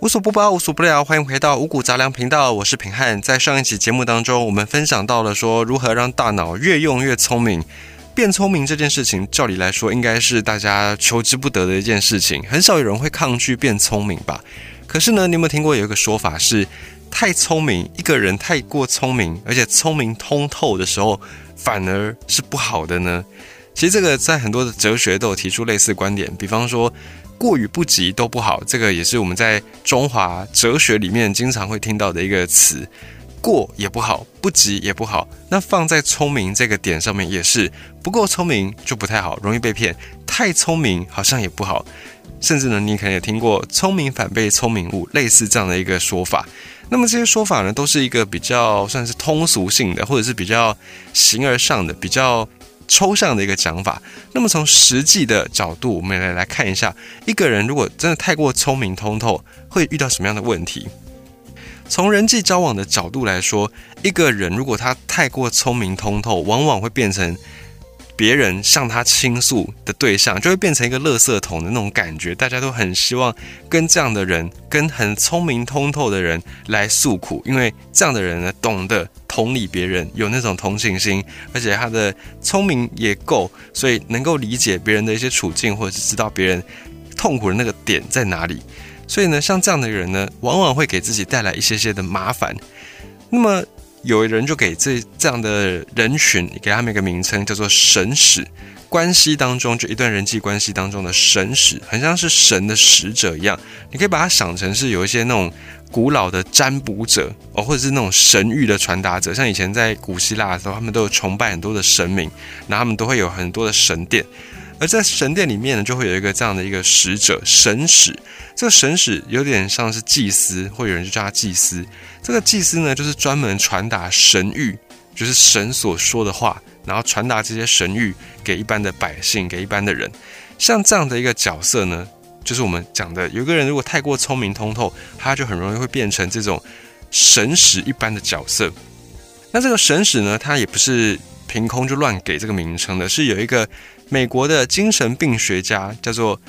无所不包，无所不聊，欢迎回到五谷杂粮频道，我是平汉。在上一期节目当中，我们分享到了说如何让大脑越用越聪明。变聪明这件事情，照理来说应该是大家求之不得的一件事情，很少有人会抗拒变聪明吧？可是呢，你有没有听过有一个说法是，太聪明，一个人太过聪明，而且聪明通透的时候，反而是不好的呢？其实这个在很多的哲学都有提出类似观点，比方说。过与不及都不好，这个也是我们在中华哲学里面经常会听到的一个词。过也不好，不及也不好。那放在聪明这个点上面也是，不够聪明就不太好，容易被骗；太聪明好像也不好。甚至呢，你可能也听过“聪明反被聪明误”类似这样的一个说法。那么这些说法呢，都是一个比较算是通俗性的，或者是比较形而上的，比较。抽象的一个讲法，那么从实际的角度，我们来来看一下，一个人如果真的太过聪明通透，会遇到什么样的问题？从人际交往的角度来说，一个人如果他太过聪明通透，往往会变成。别人向他倾诉的对象，就会变成一个垃圾桶的那种感觉。大家都很希望跟这样的人，跟很聪明通透的人来诉苦，因为这样的人呢，懂得同理别人，有那种同情心，而且他的聪明也够，所以能够理解别人的一些处境，或者是知道别人痛苦的那个点在哪里。所以呢，像这样的人呢，往往会给自己带来一些些的麻烦。那么。有人就给这这样的人群给他们一个名称，叫做神使。关系当中，就一段人际关系当中的神使，很像是神的使者一样。你可以把它想成是有一些那种古老的占卜者哦，或者是那种神谕的传达者。像以前在古希腊的时候，他们都有崇拜很多的神明，然后他们都会有很多的神殿。而在神殿里面呢，就会有一个这样的一个使者神使。这个神使有点像是祭司，会有人就叫他祭司。这个祭司呢，就是专门传达神谕，就是神所说的话，然后传达这些神谕给一般的百姓，给一般的人。像这样的一个角色呢，就是我们讲的，有个人如果太过聪明通透，他就很容易会变成这种神使一般的角色。那这个神使呢，他也不是凭空就乱给这个名称的，是有一个。美国的精神病学家叫做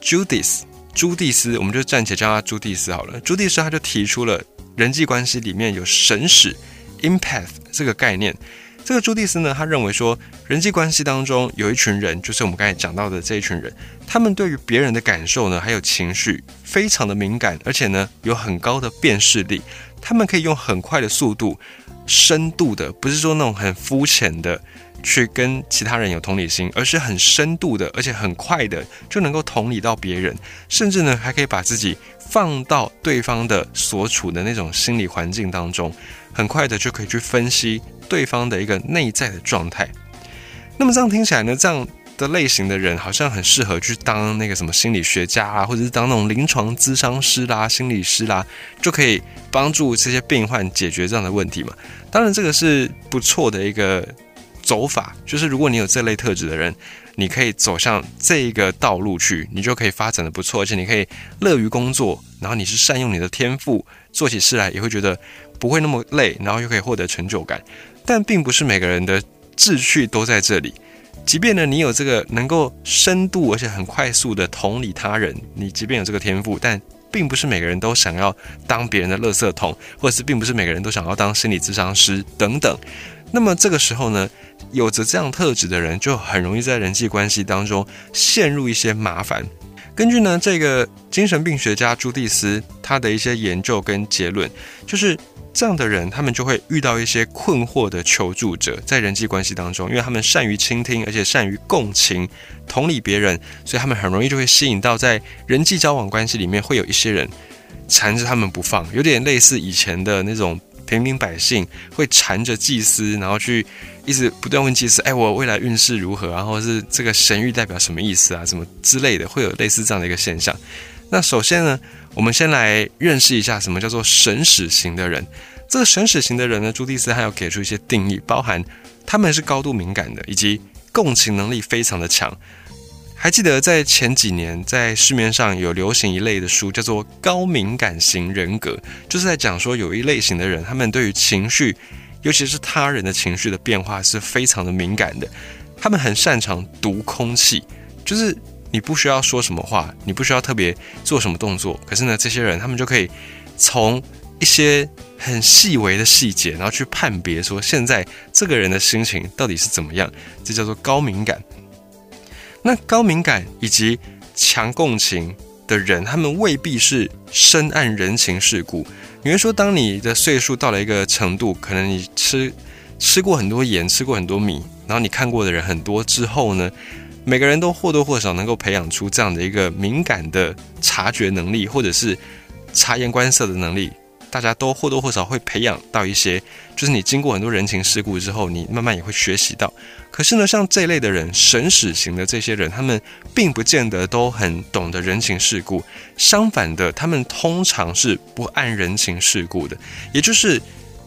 Judith 朱蒂斯，我们就暂且叫他朱蒂斯好了。朱蒂斯他就提出了人际关系里面有神使 empath 这个概念。这个朱蒂斯呢，他认为说人际关系当中有一群人，就是我们刚才讲到的这一群人，他们对于别人的感受呢，还有情绪非常的敏感，而且呢有很高的辨识力，他们可以用很快的速度、深度的，不是说那种很肤浅的。去跟其他人有同理心，而是很深度的，而且很快的就能够同理到别人，甚至呢还可以把自己放到对方的所处的那种心理环境当中，很快的就可以去分析对方的一个内在的状态。那么这样听起来呢，这样的类型的人好像很适合去当那个什么心理学家啊，或者是当那种临床咨商师啦、心理师啦，就可以帮助这些病患解决这样的问题嘛。当然，这个是不错的一个。走法就是，如果你有这类特质的人，你可以走向这一个道路去，你就可以发展的不错，而且你可以乐于工作，然后你是善用你的天赋，做起事来也会觉得不会那么累，然后又可以获得成就感。但并不是每个人的志趣都在这里，即便呢你有这个能够深度而且很快速的同理他人，你即便有这个天赋，但并不是每个人都想要当别人的垃圾桶，或者是并不是每个人都想要当心理咨商师等等。那么这个时候呢？有着这样特质的人，就很容易在人际关系当中陷入一些麻烦。根据呢这个精神病学家朱蒂斯他的一些研究跟结论，就是这样的人，他们就会遇到一些困惑的求助者，在人际关系当中，因为他们善于倾听，而且善于共情、同理别人，所以他们很容易就会吸引到在人际交往关系里面会有一些人缠着他们不放，有点类似以前的那种。平民百姓会缠着祭司，然后去一直不断问祭司：“哎，我未来运势如何？然后是这个神谕代表什么意思啊？什么之类的，会有类似这样的一个现象。”那首先呢，我们先来认识一下什么叫做神使型的人。这个神使型的人呢，朱蒂斯还要给出一些定义，包含他们是高度敏感的，以及共情能力非常的强。还记得在前几年，在市面上有流行一类的书，叫做高敏感型人格，就是在讲说有一类型的人，他们对于情绪，尤其是他人的情绪的变化是非常的敏感的。他们很擅长读空气，就是你不需要说什么话，你不需要特别做什么动作，可是呢，这些人他们就可以从一些很细微的细节，然后去判别说现在这个人的心情到底是怎么样，这叫做高敏感。那高敏感以及强共情的人，他们未必是深谙人情世故。你会说，当你的岁数到了一个程度，可能你吃吃过很多盐，吃过很多米，然后你看过的人很多之后呢，每个人都或多或少能够培养出这样的一个敏感的察觉能力，或者是察言观色的能力。大家都或多或少会培养到一些，就是你经过很多人情世故之后，你慢慢也会学习到。可是呢，像这类的人，神使型的这些人，他们并不见得都很懂得人情世故。相反的，他们通常是不按人情世故的，也就是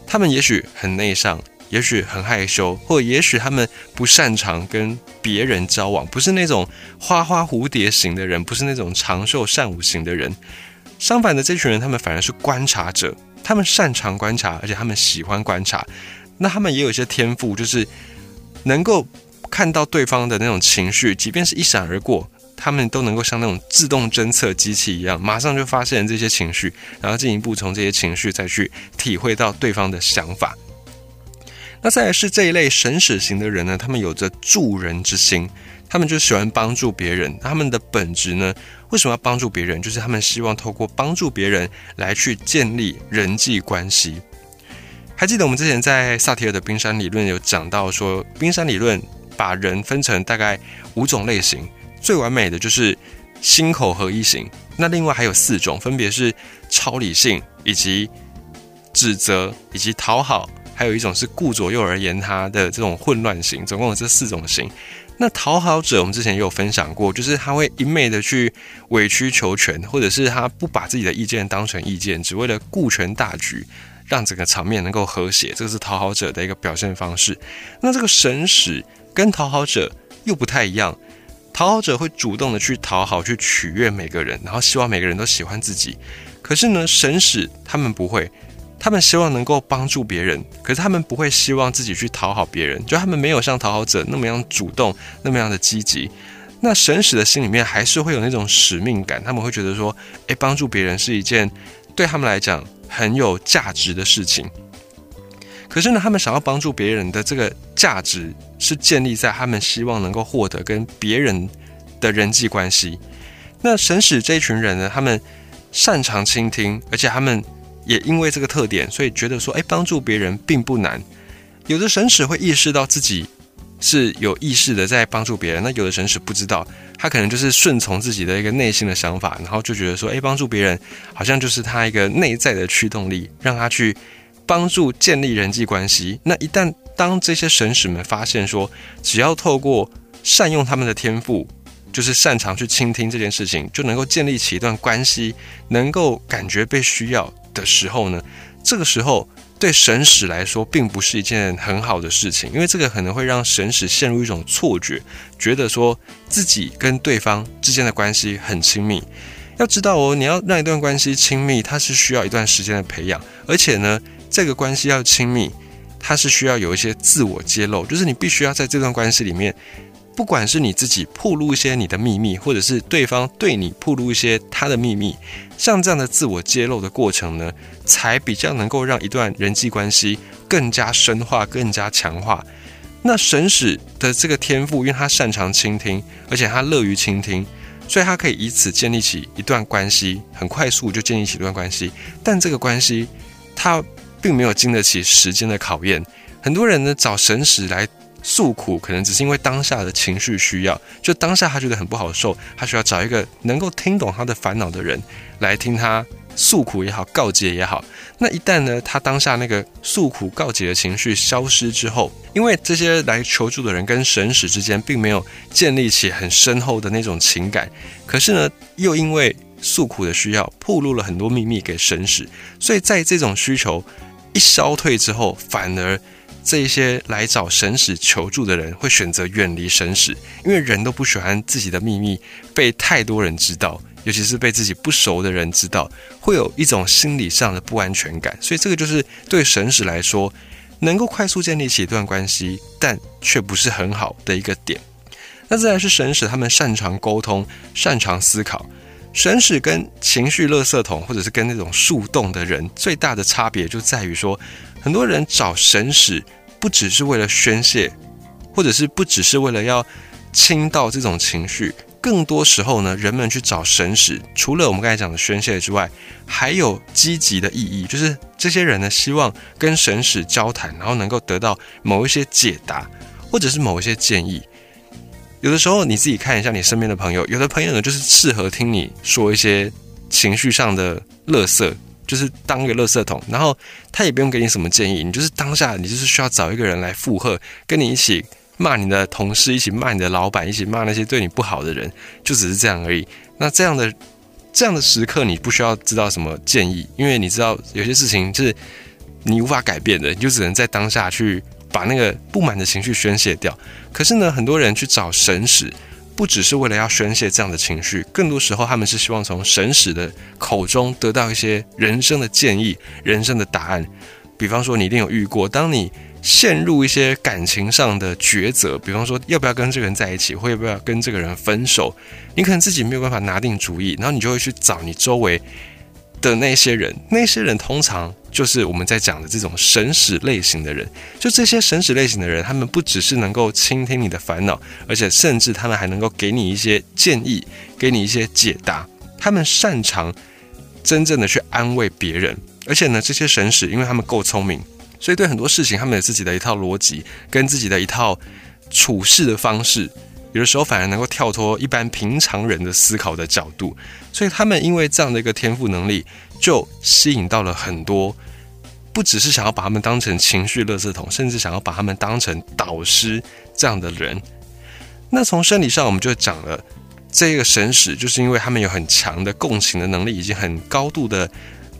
他们也许很内向，也许很害羞，或也许他们不擅长跟别人交往，不是那种花花蝴蝶型的人，不是那种长袖善舞型的人。相反的，这群人他们反而是观察者，他们擅长观察，而且他们喜欢观察。那他们也有一些天赋，就是能够看到对方的那种情绪，即便是一闪而过，他们都能够像那种自动侦测机器一样，马上就发现这些情绪，然后进一步从这些情绪再去体会到对方的想法。那再来是这一类神使型的人呢，他们有着助人之心。他们就喜欢帮助别人，他们的本质呢？为什么要帮助别人？就是他们希望透过帮助别人来去建立人际关系。还记得我们之前在萨提尔的冰山理论有讲到说，冰山理论把人分成大概五种类型，最完美的就是心口合一型。那另外还有四种，分别是超理性、以及指责、以及讨好，还有一种是顾左右而言他的这种混乱型。总共有这四种型。那讨好者，我们之前也有分享过，就是他会一昧的去委曲求全，或者是他不把自己的意见当成意见，只为了顾全大局，让整个场面能够和谐，这个是讨好者的一个表现方式。那这个神使跟讨好者又不太一样，讨好者会主动的去讨好，去取悦每个人，然后希望每个人都喜欢自己。可是呢，神使他们不会。他们希望能够帮助别人，可是他们不会希望自己去讨好别人，就他们没有像讨好者那么样主动，那么样的积极。那神使的心里面还是会有那种使命感，他们会觉得说，诶，帮助别人是一件对他们来讲很有价值的事情。可是呢，他们想要帮助别人的这个价值是建立在他们希望能够获得跟别人的人际关系。那神使这一群人呢，他们擅长倾听，而且他们。也因为这个特点，所以觉得说，哎，帮助别人并不难。有的神使会意识到自己是有意识的在帮助别人，那有的神使不知道，他可能就是顺从自己的一个内心的想法，然后就觉得说，哎，帮助别人好像就是他一个内在的驱动力，让他去帮助建立人际关系。那一旦当这些神使们发现说，只要透过善用他们的天赋。就是擅长去倾听这件事情，就能够建立起一段关系，能够感觉被需要的时候呢，这个时候对神使来说并不是一件很好的事情，因为这个可能会让神使陷入一种错觉，觉得说自己跟对方之间的关系很亲密。要知道哦，你要让一段关系亲密，它是需要一段时间的培养，而且呢，这个关系要亲密，它是需要有一些自我揭露，就是你必须要在这段关系里面。不管是你自己暴露一些你的秘密，或者是对方对你暴露一些他的秘密，像这样的自我揭露的过程呢，才比较能够让一段人际关系更加深化、更加强化。那神使的这个天赋，因为他擅长倾听，而且他乐于倾听，所以他可以以此建立起一段关系，很快速就建立起一段关系。但这个关系，他并没有经得起时间的考验。很多人呢，找神使来。诉苦可能只是因为当下的情绪需要，就当下他觉得很不好受，他需要找一个能够听懂他的烦恼的人来听他诉苦也好，告诫也好。那一旦呢，他当下那个诉苦告解的情绪消失之后，因为这些来求助的人跟神使之间并没有建立起很深厚的那种情感，可是呢，又因为诉苦的需要，暴露了很多秘密给神使，所以在这种需求一消退之后，反而。这一些来找神使求助的人会选择远离神使，因为人都不喜欢自己的秘密被太多人知道，尤其是被自己不熟的人知道，会有一种心理上的不安全感。所以这个就是对神使来说，能够快速建立起一段关系，但却不是很好的一个点。那再来是神使，他们擅长沟通，擅长思考。神使跟情绪垃圾桶，或者是跟那种树洞的人，最大的差别就在于说，很多人找神使，不只是为了宣泄，或者是不只是为了要倾倒这种情绪，更多时候呢，人们去找神使，除了我们刚才讲的宣泄之外，还有积极的意义，就是这些人呢，希望跟神使交谈，然后能够得到某一些解答，或者是某一些建议。有的时候你自己看一下你身边的朋友，有的朋友呢就是适合听你说一些情绪上的乐色，就是当一个乐色桶，然后他也不用给你什么建议，你就是当下你就是需要找一个人来附和，跟你一起骂你的同事，一起骂你的老板，一起骂那些对你不好的人，就只是这样而已。那这样的这样的时刻，你不需要知道什么建议，因为你知道有些事情是你无法改变的，你就只能在当下去。把那个不满的情绪宣泄掉。可是呢，很多人去找神使，不只是为了要宣泄这样的情绪，更多时候他们是希望从神使的口中得到一些人生的建议、人生的答案。比方说，你一定有遇过，当你陷入一些感情上的抉择，比方说要不要跟这个人在一起，或要不要跟这个人分手，你可能自己没有办法拿定主意，然后你就会去找你周围的那些人，那些人通常。就是我们在讲的这种神使类型的人，就这些神使类型的人，他们不只是能够倾听你的烦恼，而且甚至他们还能够给你一些建议，给你一些解答。他们擅长真正的去安慰别人，而且呢，这些神使因为他们够聪明，所以对很多事情他们有自己的一套逻辑，跟自己的一套处事的方式，有的时候反而能够跳脱一般平常人的思考的角度。所以他们因为这样的一个天赋能力，就吸引到了很多。不只是想要把他们当成情绪垃圾桶，甚至想要把他们当成导师这样的人。那从生理上，我们就讲了，这个神使就是因为他们有很强的共情的能力，以及很高度的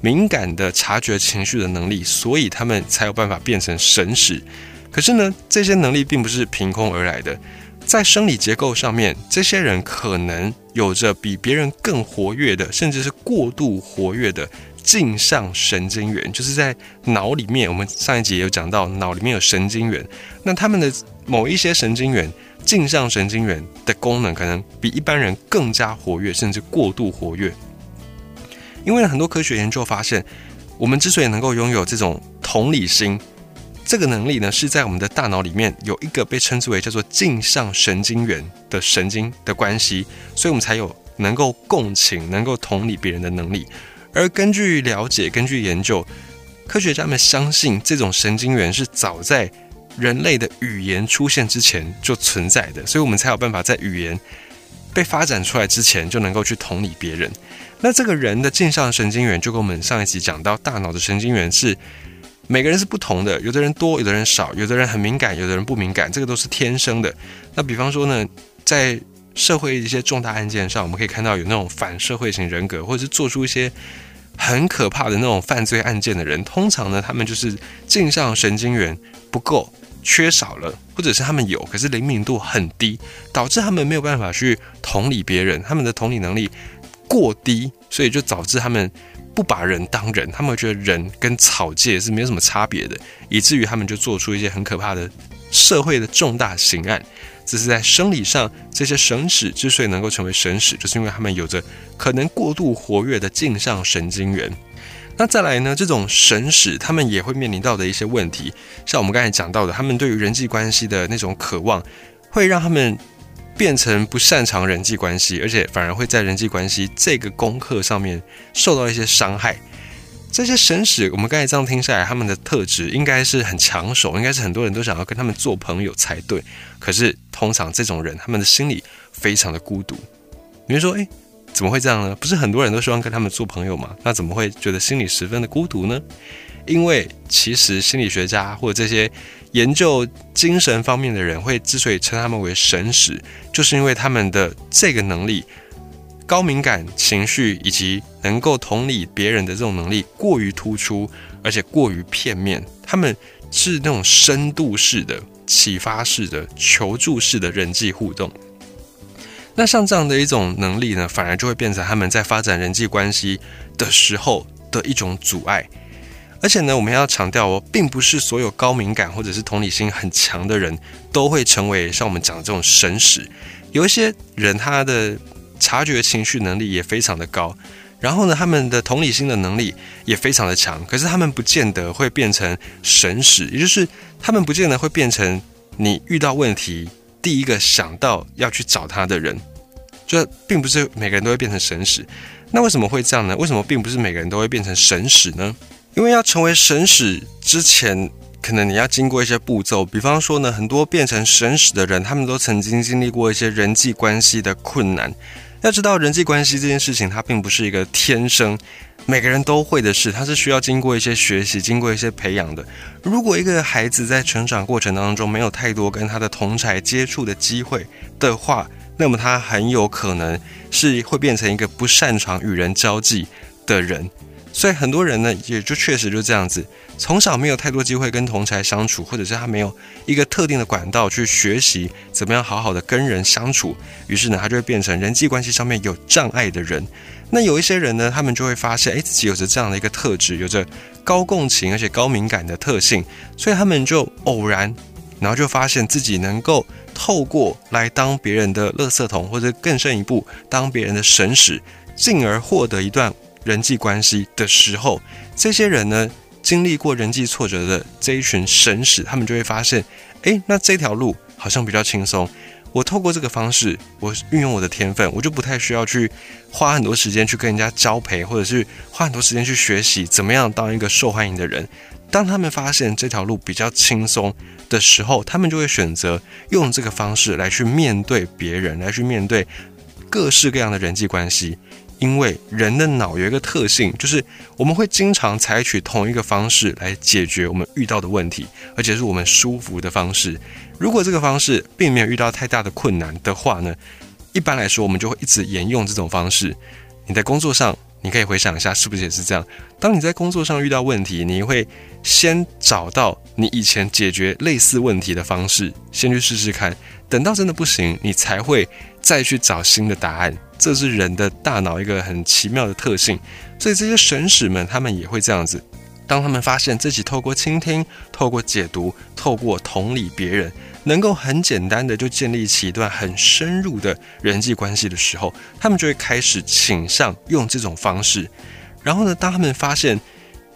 敏感的察觉情绪的能力，所以他们才有办法变成神使。可是呢，这些能力并不是凭空而来的，在生理结构上面，这些人可能有着比别人更活跃的，甚至是过度活跃的。镜像神经元就是在脑里面，我们上一集也有讲到，脑里面有神经元。那他们的某一些神经元，镜像神经元的功能可能比一般人更加活跃，甚至过度活跃。因为很多科学研究发现，我们之所以能够拥有这种同理心这个能力呢，是在我们的大脑里面有一个被称之为叫做镜像神经元的神经的关系，所以我们才有能够共情、能够同理别人的能力。而根据了解，根据研究，科学家们相信这种神经元是早在人类的语言出现之前就存在的，所以我们才有办法在语言被发展出来之前就能够去同理别人。那这个人的镜像神经元，就跟我们上一集讲到，大脑的神经元是每个人是不同的，有的人多，有的人少，有的人很敏感，有的人不敏感，这个都是天生的。那比方说呢，在社会一些重大案件上，我们可以看到有那种反社会型人格，或者是做出一些。很可怕的那种犯罪案件的人，通常呢，他们就是镜像神经元不够，缺少了，或者是他们有，可是灵敏度很低，导致他们没有办法去同理别人，他们的同理能力过低，所以就导致他们不把人当人，他们觉得人跟草芥是没有什么差别的，以至于他们就做出一些很可怕的社会的重大刑案。这是在生理上，这些神使之所以能够成为神使，就是因为他们有着可能过度活跃的镜像神经元。那再来呢，这种神使他们也会面临到的一些问题，像我们刚才讲到的，他们对于人际关系的那种渴望，会让他们变成不擅长人际关系，而且反而会在人际关系这个功课上面受到一些伤害。这些神使，我们刚才这样听下来，他们的特质应该是很抢手，应该是很多人都想要跟他们做朋友才对。可是通常这种人，他们的心里非常的孤独。你会说，诶，怎么会这样呢？不是很多人都希望跟他们做朋友吗？那怎么会觉得心里十分的孤独呢？因为其实心理学家或者这些研究精神方面的人，会之所以称他们为神使，就是因为他们的这个能力。高敏感情绪以及能够同理别人的这种能力过于突出，而且过于片面。他们是那种深度式的、启发式的、求助式的人际互动。那像这样的一种能力呢，反而就会变成他们在发展人际关系的时候的一种阻碍。而且呢，我们要强调哦，并不是所有高敏感或者是同理心很强的人都会成为像我们讲的这种神使。有一些人他的察觉情绪能力也非常的高，然后呢，他们的同理心的能力也非常的强，可是他们不见得会变成神使，也就是他们不见得会变成你遇到问题第一个想到要去找他的人，就并不是每个人都会变成神使。那为什么会这样呢？为什么并不是每个人都会变成神使呢？因为要成为神使之前，可能你要经过一些步骤。比方说呢，很多变成神使的人，他们都曾经经历过一些人际关系的困难。要知道，人际关系这件事情，它并不是一个天生每个人都会的事，它是需要经过一些学习、经过一些培养的。如果一个孩子在成长过程当中没有太多跟他的同才接触的机会的话，那么他很有可能是会变成一个不擅长与人交际的人。所以很多人呢，也就确实就这样子，从小没有太多机会跟同才相处，或者是他没有一个特定的管道去学习怎么样好好的跟人相处，于是呢，他就会变成人际关系上面有障碍的人。那有一些人呢，他们就会发现，哎，自己有着这样的一个特质，有着高共情而且高敏感的特性，所以他们就偶然，然后就发现自己能够透过来当别人的垃圾桶，或者更深一步，当别人的神使，进而获得一段。人际关系的时候，这些人呢，经历过人际挫折的这一群神使，他们就会发现，哎，那这条路好像比较轻松。我透过这个方式，我运用我的天分，我就不太需要去花很多时间去跟人家交陪，或者是花很多时间去学习怎么样当一个受欢迎的人。当他们发现这条路比较轻松的时候，他们就会选择用这个方式来去面对别人，来去面对各式各样的人际关系。因为人的脑有一个特性，就是我们会经常采取同一个方式来解决我们遇到的问题，而且是我们舒服的方式。如果这个方式并没有遇到太大的困难的话呢，一般来说我们就会一直沿用这种方式。你在工作上，你可以回想一下，是不是也是这样？当你在工作上遇到问题，你会先找到你以前解决类似问题的方式，先去试试看。等到真的不行，你才会再去找新的答案。这是人的大脑一个很奇妙的特性，所以这些神使们他们也会这样子。当他们发现自己透过倾听、透过解读、透过同理别人，能够很简单的就建立起一段很深入的人际关系的时候，他们就会开始倾向用这种方式。然后呢，当他们发现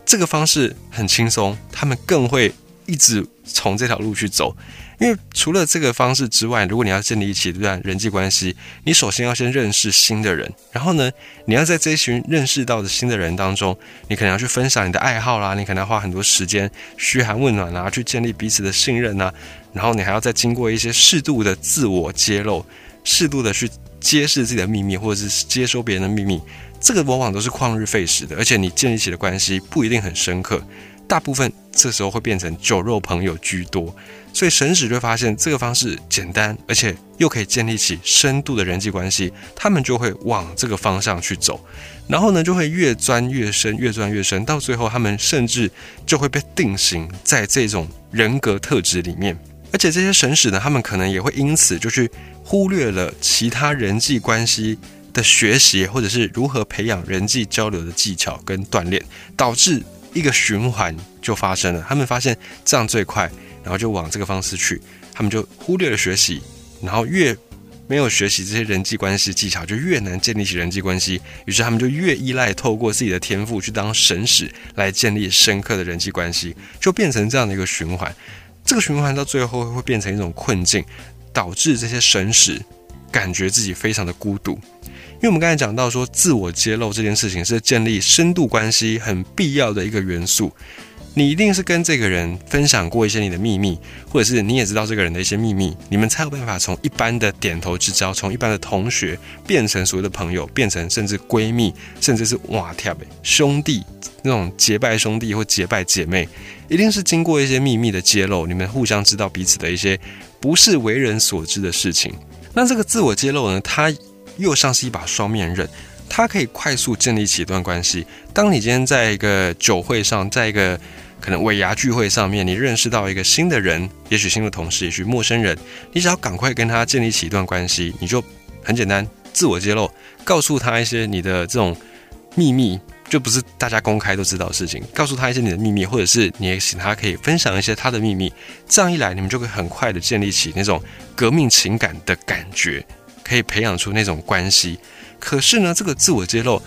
这个方式很轻松，他们更会一直从这条路去走。因为除了这个方式之外，如果你要建立起一段人际关系，你首先要先认识新的人，然后呢，你要在这一群认识到的新的人当中，你可能要去分享你的爱好啦，你可能要花很多时间嘘寒问暖啊，去建立彼此的信任啊，然后你还要再经过一些适度的自我揭露，适度的去揭示自己的秘密，或者是接收别人的秘密，这个往往都是旷日费时的，而且你建立起的关系不一定很深刻，大部分这时候会变成酒肉朋友居多。所以神使就发现这个方式简单，而且又可以建立起深度的人际关系，他们就会往这个方向去走，然后呢就会越钻越深，越钻越深，到最后他们甚至就会被定型在这种人格特质里面。而且这些神使呢，他们可能也会因此就去忽略了其他人际关系的学习，或者是如何培养人际交流的技巧跟锻炼，导致一个循环就发生了。他们发现这样最快。然后就往这个方式去，他们就忽略了学习，然后越没有学习这些人际关系技巧，就越难建立起人际关系。于是他们就越依赖透过自己的天赋去当神使来建立深刻的人际关系，就变成这样的一个循环。这个循环到最后会变成一种困境，导致这些神使感觉自己非常的孤独。因为我们刚才讲到说，自我揭露这件事情是建立深度关系很必要的一个元素。你一定是跟这个人分享过一些你的秘密，或者是你也知道这个人的一些秘密，你们才有办法从一般的点头之交，从一般的同学变成所谓的朋友，变成甚至闺蜜，甚至是哇天兄弟那种结拜兄弟或结拜姐妹，一定是经过一些秘密的揭露，你们互相知道彼此的一些不是为人所知的事情。那这个自我揭露呢，它又像是一把双面刃。它可以快速建立起一段关系。当你今天在一个酒会上，在一个可能尾牙聚会上面，你认识到一个新的人，也许新的同事，也许陌生人，你只要赶快跟他建立起一段关系，你就很简单，自我揭露，告诉他一些你的这种秘密，就不是大家公开都知道的事情，告诉他一些你的秘密，或者是你也请他可以分享一些他的秘密，这样一来，你们就会很快的建立起那种革命情感的感觉。可以培养出那种关系。可是呢，这个自我揭露，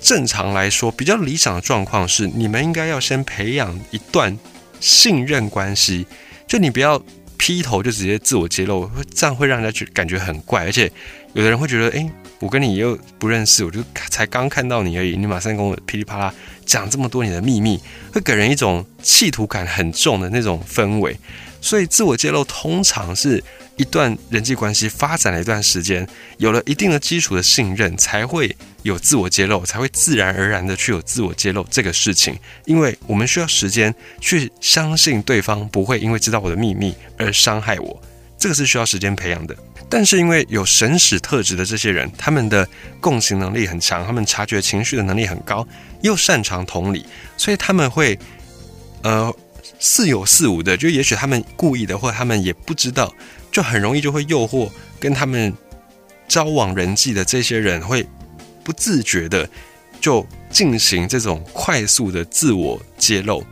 正常来说比较理想的状况是，你们应该要先培养一段信任关系，就你不要劈头就直接自我揭露，这样会让人家觉感觉很怪，而且有的人会觉得，哎，我跟你又不认识，我就才刚看到你而已，你马上跟我噼里啪啦讲这么多你的秘密，会给人一种企图感很重的那种氛围。所以，自我揭露通常是一段人际关系发展了一段时间，有了一定的基础的信任，才会有自我揭露，才会自然而然的去有自我揭露这个事情。因为我们需要时间去相信对方不会因为知道我的秘密而伤害我，这个是需要时间培养的。但是，因为有神使特质的这些人，他们的共情能力很强，他们察觉情绪的能力很高，又擅长同理，所以他们会，呃。似有似无的，就也许他们故意的，或者他们也不知道，就很容易就会诱惑跟他们交往人际的这些人，会不自觉的就进行这种快速的自我揭露。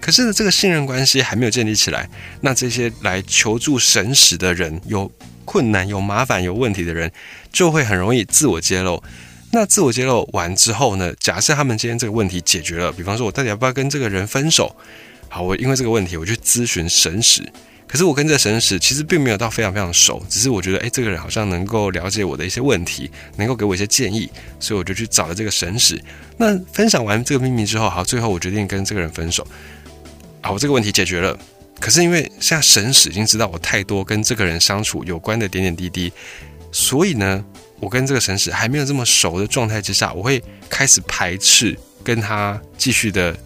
可是呢，这个信任关系还没有建立起来，那这些来求助神使的人，有困难、有麻烦、有问题的人，就会很容易自我揭露。那自我揭露完之后呢，假设他们今天这个问题解决了，比方说我到底要不要跟这个人分手？好，我因为这个问题，我去咨询神使。可是我跟这个神使其实并没有到非常非常熟，只是我觉得，哎，这个人好像能够了解我的一些问题，能够给我一些建议，所以我就去找了这个神使。那分享完这个秘密之后，好，最后我决定跟这个人分手。好，我这个问题解决了。可是因为现在神使已经知道我太多跟这个人相处有关的点点滴滴，所以呢，我跟这个神使还没有这么熟的状态之下，我会开始排斥跟他继续的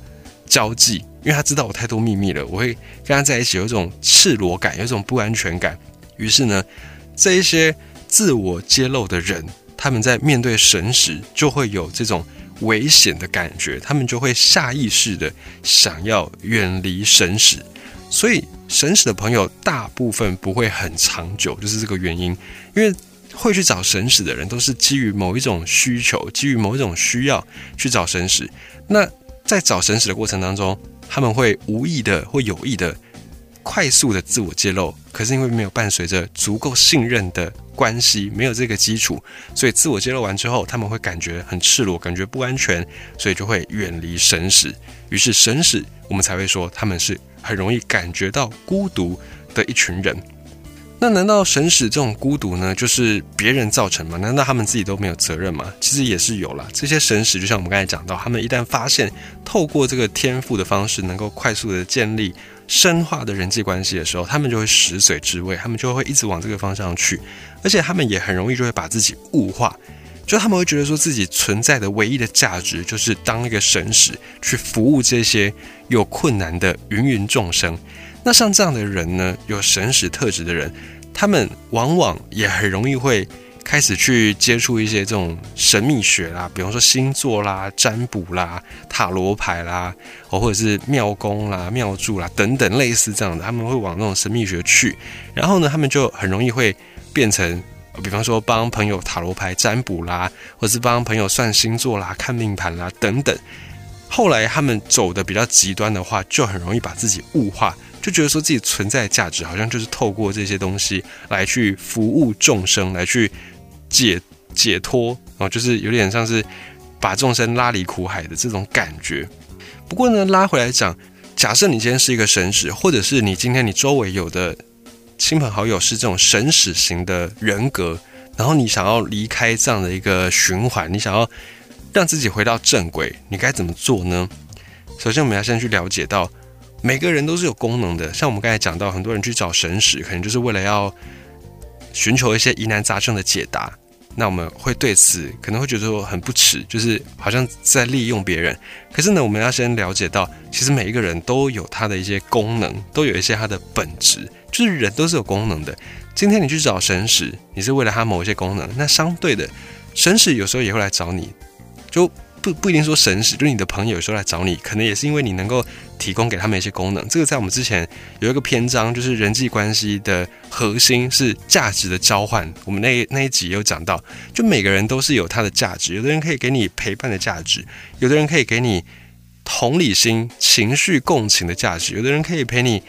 交际。因为他知道我太多秘密了，我会跟他在一起有一种赤裸感，有一种不安全感。于是呢，这一些自我揭露的人，他们在面对神时就会有这种危险的感觉，他们就会下意识的想要远离神使。所以神使的朋友大部分不会很长久，就是这个原因。因为会去找神使的人，都是基于某一种需求，基于某一种需要去找神使。那在找神使的过程当中，他们会无意的或有意的快速的自我揭露，可是因为没有伴随着足够信任的关系，没有这个基础，所以自我揭露完之后，他们会感觉很赤裸，感觉不安全，所以就会远离神使。于是神使，我们才会说他们是很容易感觉到孤独的一群人。那难道神使这种孤独呢，就是别人造成吗？难道他们自己都没有责任吗？其实也是有了。这些神使，就像我们刚才讲到，他们一旦发现透过这个天赋的方式，能够快速的建立深化的人际关系的时候，他们就会食髓知味，他们就会一直往这个方向去。而且他们也很容易就会把自己物化，就他们会觉得说自己存在的唯一的价值，就是当一个神使，去服务这些有困难的芸芸众生。那像这样的人呢，有神使特质的人，他们往往也很容易会开始去接触一些这种神秘学啦，比方说星座啦、占卜啦、塔罗牌啦，或者是庙公啦、庙祝啦等等类似这样的，他们会往那种神秘学去。然后呢，他们就很容易会变成，比方说帮朋友塔罗牌占卜啦，或是帮朋友算星座啦、看命盘啦等等。后来他们走的比较极端的话，就很容易把自己物化。就觉得说自己存在的价值，好像就是透过这些东西来去服务众生，来去解解脱，然后就是有点像是把众生拉离苦海的这种感觉。不过呢，拉回来讲，假设你今天是一个神使，或者是你今天你周围有的亲朋好友是这种神使型的人格，然后你想要离开这样的一个循环，你想要让自己回到正轨，你该怎么做呢？首先，我们要先去了解到。每个人都是有功能的，像我们刚才讲到，很多人去找神使，可能就是为了要寻求一些疑难杂症的解答。那我们会对此可能会觉得说很不耻，就是好像在利用别人。可是呢，我们要先了解到，其实每一个人都有他的一些功能，都有一些他的本质，就是人都是有功能的。今天你去找神使，你是为了他某一些功能，那相对的，神使有时候也会来找你，就。不不一定说神使，就是你的朋友有时候来找你，可能也是因为你能够提供给他们一些功能。这个在我们之前有一个篇章，就是人际关系的核心是价值的交换。我们那那一集有讲到，就每个人都是有他的价值，有的人可以给你陪伴的价值，有的人可以给你同理心、情绪共情的价值，有的人可以陪你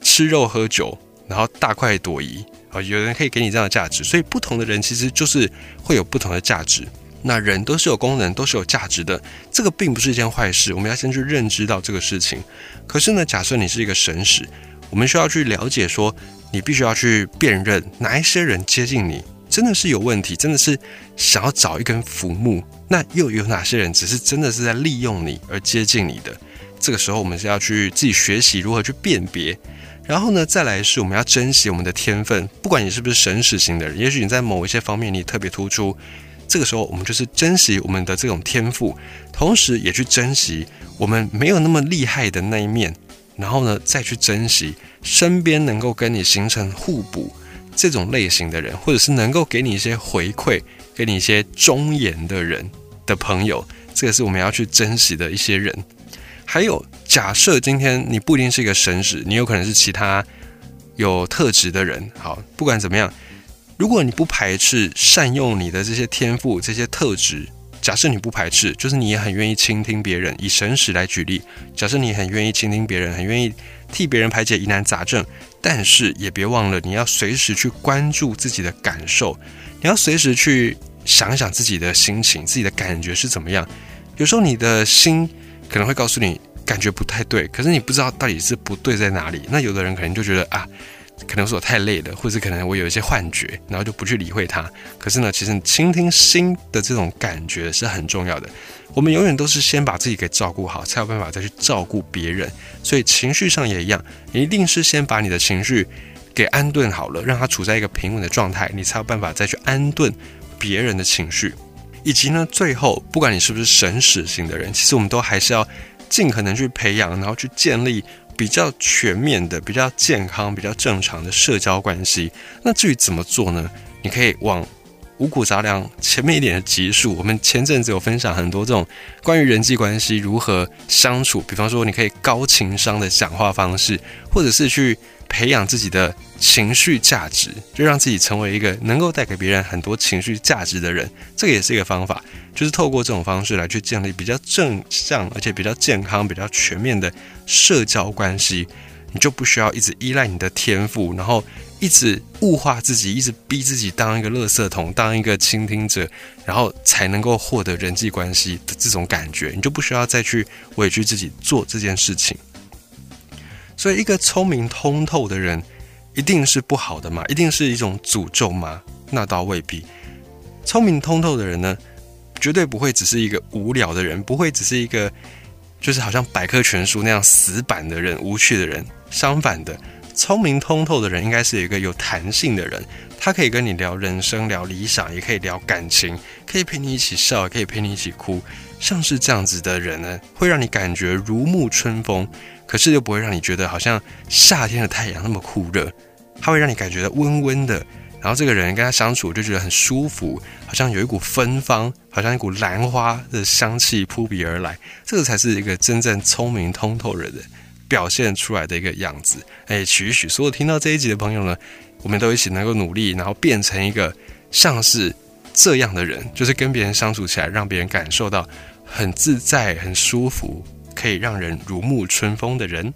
吃肉喝酒，然后大快朵颐。啊，有人可以给你这样的价值，所以不同的人其实就是会有不同的价值。那人都是有功能，都是有价值的，这个并不是一件坏事。我们要先去认知到这个事情。可是呢，假设你是一个神使，我们需要去了解说，你必须要去辨认哪一些人接近你真的是有问题，真的是想要找一根浮木。那又有哪些人只是真的是在利用你而接近你的？这个时候，我们是要去自己学习如何去辨别。然后呢，再来是我们要珍惜我们的天分，不管你是不是神使型的人，也许你在某一些方面你特别突出。这个时候，我们就是珍惜我们的这种天赋，同时也去珍惜我们没有那么厉害的那一面，然后呢，再去珍惜身边能够跟你形成互补这种类型的人，或者是能够给你一些回馈、给你一些忠言的人的朋友，这个是我们要去珍惜的一些人。还有，假设今天你不一定是一个神使，你有可能是其他有特质的人。好，不管怎么样。如果你不排斥善用你的这些天赋、这些特质，假设你不排斥，就是你也很愿意倾听别人。以神使来举例，假设你很愿意倾听别人，很愿意替别人排解疑难杂症，但是也别忘了，你要随时去关注自己的感受，你要随时去想想自己的心情、自己的感觉是怎么样。有时候你的心可能会告诉你感觉不太对，可是你不知道到底是不对在哪里。那有的人可能就觉得啊。可能是我太累了，或者可能我有一些幻觉，然后就不去理会它。可是呢，其实倾听心的这种感觉是很重要的。我们永远都是先把自己给照顾好，才有办法再去照顾别人。所以情绪上也一样，你一定是先把你的情绪给安顿好了，让它处在一个平稳的状态，你才有办法再去安顿别人的情绪。以及呢，最后不管你是不是神使型的人，其实我们都还是要尽可能去培养，然后去建立。比较全面的、比较健康、比较正常的社交关系。那至于怎么做呢？你可以往五谷杂粮前面一点的集数。我们前阵子有分享很多这种关于人际关系如何相处，比方说你可以高情商的讲话方式，或者是去。培养自己的情绪价值，就让自己成为一个能够带给别人很多情绪价值的人，这个也是一个方法。就是透过这种方式来去建立比较正向而且比较健康、比较全面的社交关系，你就不需要一直依赖你的天赋，然后一直物化自己，一直逼自己当一个垃圾桶、当一个倾听者，然后才能够获得人际关系的这种感觉，你就不需要再去委屈自己做这件事情。所以，一个聪明通透的人，一定是不好的吗？一定是一种诅咒吗？那倒未必。聪明通透的人呢，绝对不会只是一个无聊的人，不会只是一个就是好像百科全书那样死板的人、无趣的人。相反的，聪明通透的人应该是一个有弹性的人，他可以跟你聊人生、聊理想，也可以聊感情，可以陪你一起笑，可以陪你一起哭。像是这样子的人呢，会让你感觉如沐春风。可是又不会让你觉得好像夏天的太阳那么酷热，它会让你感觉到温温的。然后这个人跟他相处就觉得很舒服，好像有一股芬芳，好像一股兰花的香气扑鼻而来。这个才是一个真正聪明通透人的表现出来的一个样子。哎，许许所有听到这一集的朋友呢，我们都一起能够努力，然后变成一个像是这样的人，就是跟别人相处起来，让别人感受到很自在、很舒服。可以让人如沐春风的人。